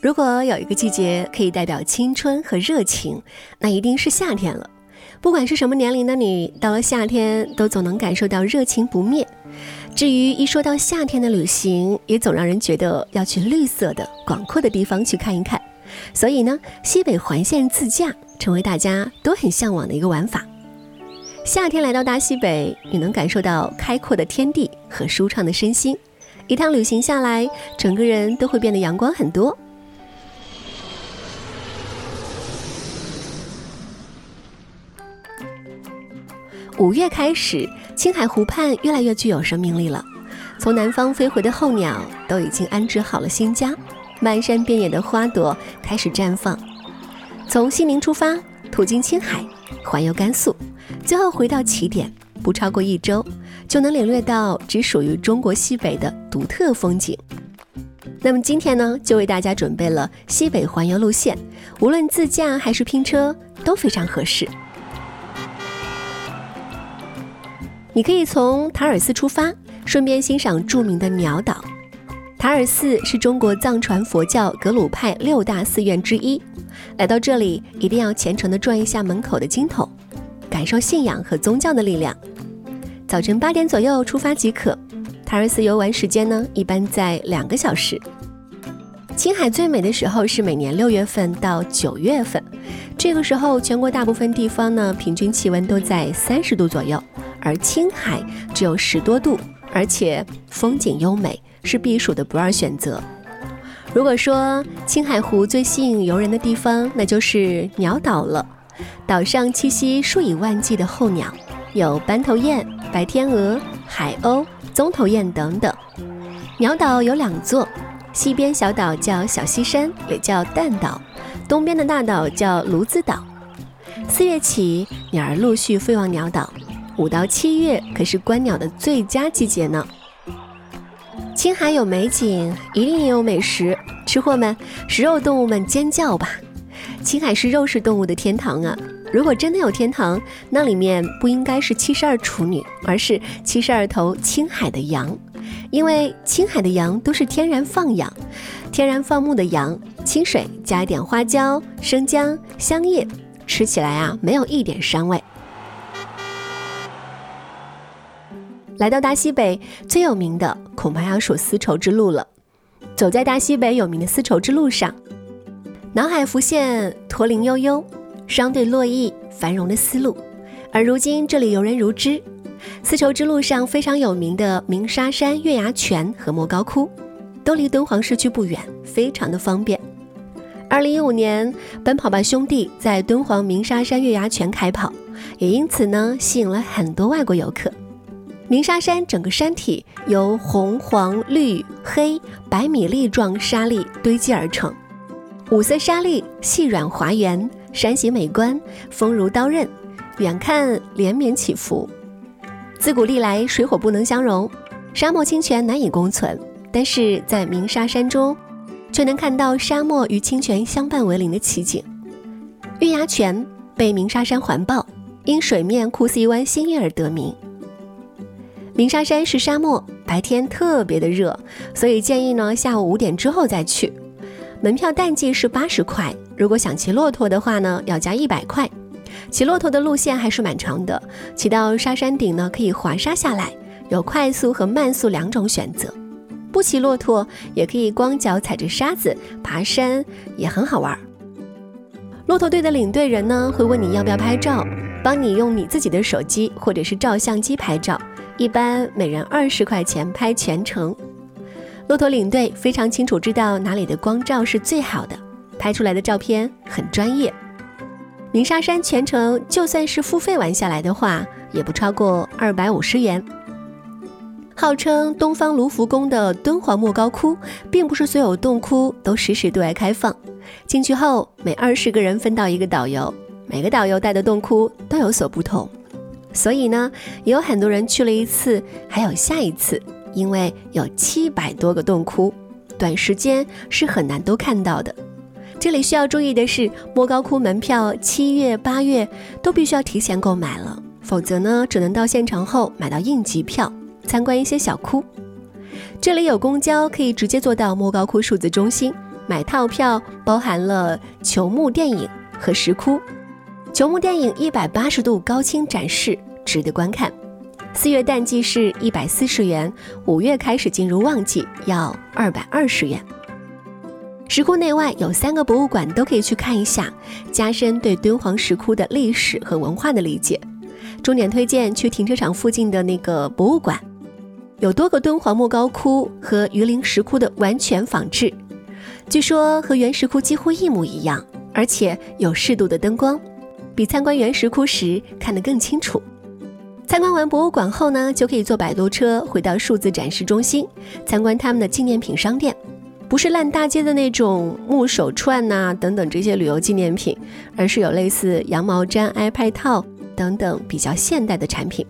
如果有一个季节可以代表青春和热情，那一定是夏天了。不管是什么年龄的你，到了夏天都总能感受到热情不灭。至于一说到夏天的旅行，也总让人觉得要去绿色的、广阔的地方去看一看。所以呢，西北环线自驾成为大家都很向往的一个玩法。夏天来到大西北，你能感受到开阔的天地和舒畅的身心。一趟旅行下来，整个人都会变得阳光很多。五月开始，青海湖畔越来越具有生命力了。从南方飞回的候鸟都已经安置好了新家，漫山遍野的花朵开始绽放。从西宁出发，途经青海，环游甘肃，最后回到起点，不超过一周，就能领略到只属于中国西北的独特风景。那么今天呢，就为大家准备了西北环游路线，无论自驾还是拼车都非常合适。你可以从塔尔寺出发，顺便欣赏著名的鸟岛。塔尔寺是中国藏传佛教格鲁派六大寺院之一。来到这里，一定要虔诚地转一下门口的经筒，感受信仰和宗教的力量。早晨八点左右出发即可。塔尔寺游玩时间呢，一般在两个小时。青海最美的时候是每年六月份到九月份，这个时候全国大部分地方呢，平均气温都在三十度左右。而青海只有十多度，而且风景优美，是避暑的不二选择。如果说青海湖最吸引游人的地方，那就是鸟岛了。岛上栖息数以万计的候鸟，有斑头雁、白天鹅、海鸥、棕头雁等等。鸟岛有两座，西边小岛叫小西山，也叫蛋岛；东边的大岛叫卢兹岛。四月起，鸟儿陆续飞往鸟岛。五到七月可是观鸟的最佳季节呢。青海有美景，一定也有美食。吃货们、食肉动物们尖叫吧！青海是肉食动物的天堂啊！如果真的有天堂，那里面不应该是七十二处女，而是七十二头青海的羊。因为青海的羊都是天然放养、天然放牧的羊，清水加一点花椒、生姜、香叶，吃起来啊没有一点膻味。来到大西北，最有名的恐怕要数丝绸之路了。走在大西北有名的丝绸之路上，脑海浮现驼铃悠悠、商队络绎、繁荣的丝路。而如今这里游人如织。丝绸之路上非常有名的鸣沙山月牙泉和莫高窟，都离敦煌市区不远，非常的方便。二零一五年，奔跑吧兄弟在敦煌鸣沙山月牙泉开跑，也因此呢吸引了很多外国游客。鸣沙山整个山体由红、黄、绿、黑、白米粒状沙粒堆积而成，五色沙粒细软滑圆，山形美观，锋如刀刃，远看连绵起伏。自古历来水火不能相容，沙漠清泉难以共存，但是在鸣沙山中，却能看到沙漠与清泉相伴为邻的奇景。月牙泉被鸣沙山环抱，因水面酷似一湾新月而得名。鸣沙山是沙漠，白天特别的热，所以建议呢下午五点之后再去。门票淡季是八十块，如果想骑骆驼的话呢，要加一百块。骑骆驼的路线还是蛮长的，骑到沙山顶呢可以滑沙下来，有快速和慢速两种选择。不骑骆驼也可以光脚踩着沙子爬山，也很好玩。骆驼队的领队人呢，会问你要不要拍照，帮你用你自己的手机或者是照相机拍照，一般每人二十块钱拍全程。骆驼领队非常清楚知道哪里的光照是最好的，拍出来的照片很专业。鸣沙山全程就算是付费玩下来的话，也不超过二百五十元。号称东方卢浮宫的敦煌莫高窟，并不是所有洞窟都时时对外开放。进去后，每二十个人分到一个导游，每个导游带的洞窟都有所不同。所以呢，也有很多人去了一次，还有下一次。因为有七百多个洞窟，短时间是很难都看到的。这里需要注意的是，莫高窟门票七月、八月都必须要提前购买了，否则呢，只能到现场后买到应急票，参观一些小窟。这里有公交可以直接坐到莫高窟数字中心，买套票包含了球幕电影和石窟。球幕电影一百八十度高清展示，值得观看。四月淡季是一百四十元，五月开始进入旺季要二百二十元。石窟内外有三个博物馆都可以去看一下，加深对敦煌石窟的历史和文化的理解。重点推荐去停车场附近的那个博物馆，有多个敦煌莫高窟和榆林石窟的完全仿制，据说和原石窟几乎一模一样，而且有适度的灯光，比参观原石窟时看得更清楚。参观完博物馆后呢，就可以坐摆渡车回到数字展示中心，参观他们的纪念品商店，不是烂大街的那种木手串呐等等这些旅游纪念品，而是有类似羊毛毡、iPad 套等等比较现代的产品。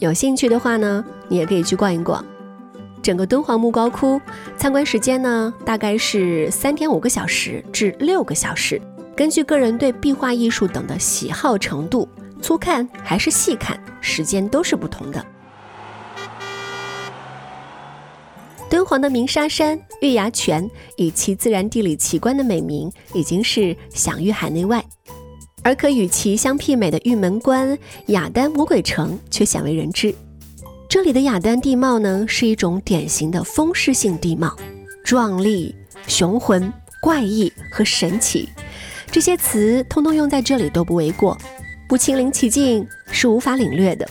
有兴趣的话呢，你也可以去逛一逛。整个敦煌木高窟参观时间呢，大概是三天五个小时至六个小时，根据个人对壁画艺术等的喜好程度。粗看还是细看，时间都是不同的。敦煌的鸣沙山、月牙泉以其自然地理奇观的美名，已经是享誉海内外。而可与其相媲美的玉门关、雅丹魔鬼城却鲜为人知。这里的雅丹地貌呢，是一种典型的风湿性地貌，壮丽、雄浑、怪异和神奇，这些词通通用在这里都不为过。不亲临其境是无法领略的。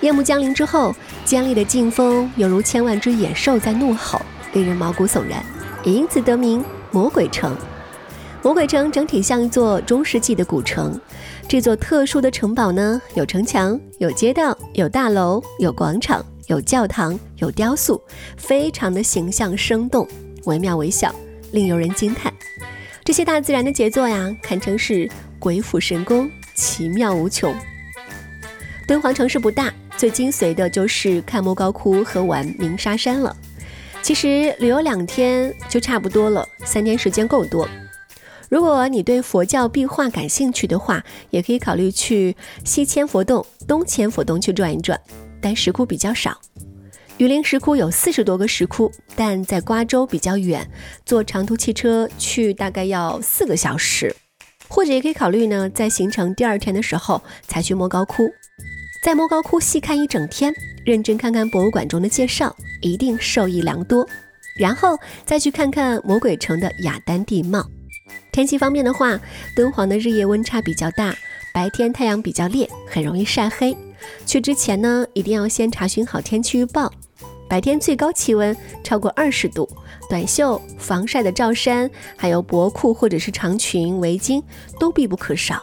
夜幕降临之后，尖利的劲风犹如千万只野兽在怒吼，令人毛骨悚然，也因此得名魔鬼城。魔鬼城整体像一座中世纪的古城。这座特殊的城堡呢，有城墙、有街道、有大楼、有广场、有教堂、有雕塑，非常的形象生动，惟妙惟肖，令游人惊叹。这些大自然的杰作呀，堪称是鬼斧神工。奇妙无穷。敦煌城市不大，最精髓的就是看莫高窟和玩鸣沙山了。其实旅游两天就差不多了，三天时间够多。如果你对佛教壁画感兴趣的话，也可以考虑去西千佛洞、东千佛洞去转一转。但石窟比较少，榆林石窟有四十多个石窟，但在瓜州比较远，坐长途汽车去大概要四个小时。或者也可以考虑呢，在行程第二天的时候才去莫高窟，在莫高窟细看一整天，认真看看博物馆中的介绍，一定受益良多。然后再去看看魔鬼城的雅丹地貌。天气方面的话，敦煌的日夜温差比较大，白天太阳比较烈，很容易晒黑。去之前呢，一定要先查询好天气预报。白天最高气温超过二十度，短袖、防晒的罩衫，还有薄裤或者是长裙、围巾都必不可少。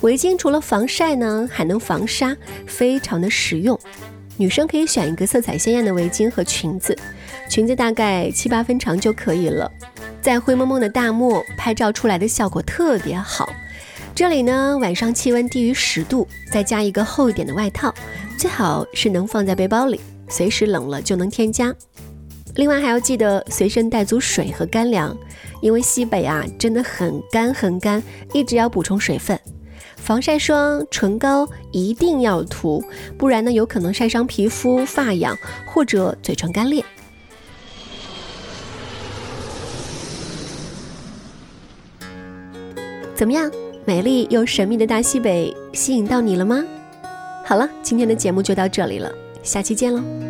围巾除了防晒呢，还能防沙，非常的实用。女生可以选一个色彩鲜艳的围巾和裙子，裙子大概七八分长就可以了。在灰蒙蒙的大漠拍照出来的效果特别好。这里呢，晚上气温低于十度，再加一个厚一点的外套，最好是能放在背包里。随时冷了就能添加，另外还要记得随身带足水和干粮，因为西北啊真的很干很干，一直要补充水分。防晒霜、唇膏一定要涂，不然呢有可能晒伤皮肤、发痒或者嘴唇干裂。怎么样，美丽又神秘的大西北吸引到你了吗？好了，今天的节目就到这里了。下期见喽。